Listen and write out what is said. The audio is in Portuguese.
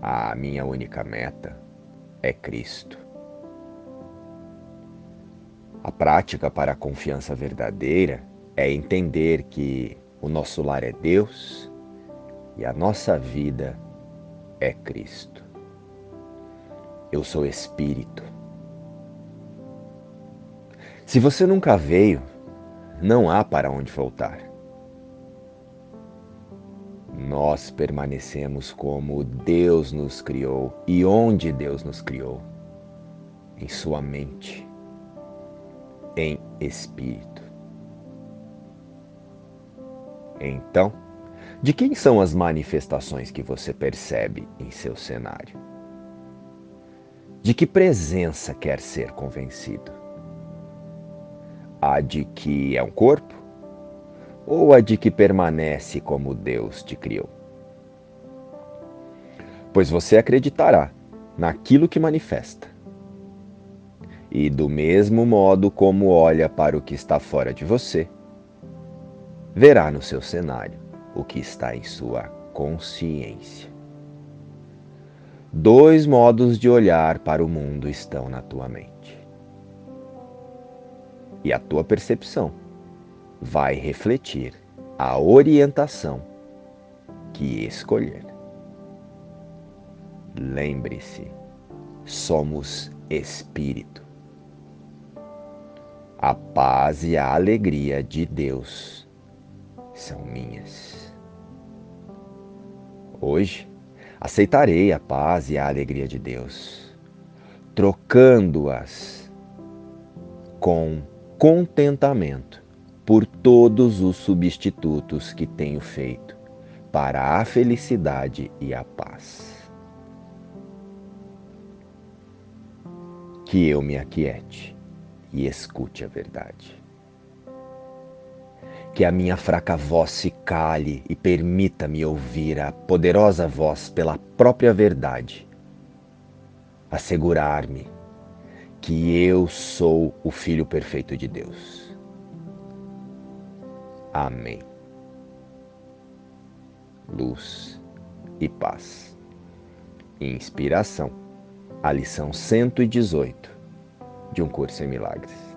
A minha única meta é Cristo. A prática para a confiança verdadeira é entender que o nosso lar é Deus e a nossa vida é Cristo. Eu sou Espírito. Se você nunca veio, não há para onde voltar. Nós permanecemos como Deus nos criou e onde Deus nos criou em Sua mente, em espírito. Então, de quem são as manifestações que você percebe em seu cenário? De que presença quer ser convencido? A de que é um corpo? Ou a de que permanece como Deus te criou? Pois você acreditará naquilo que manifesta. E do mesmo modo como olha para o que está fora de você, verá no seu cenário o que está em sua consciência. Dois modos de olhar para o mundo estão na tua mente. E a tua percepção vai refletir a orientação que escolher. Lembre-se, somos espírito. A paz e a alegria de Deus são minhas. Hoje, aceitarei a paz e a alegria de Deus, trocando-as com contentamento por todos os substitutos que tenho feito para a felicidade e a paz. Que eu me aquiete e escute a verdade que a minha fraca voz se cale e permita-me ouvir a poderosa voz pela própria verdade. Assegurar-me que eu sou o Filho perfeito de Deus. Amém. Luz e paz. Inspiração. A lição 118 de um curso em milagres.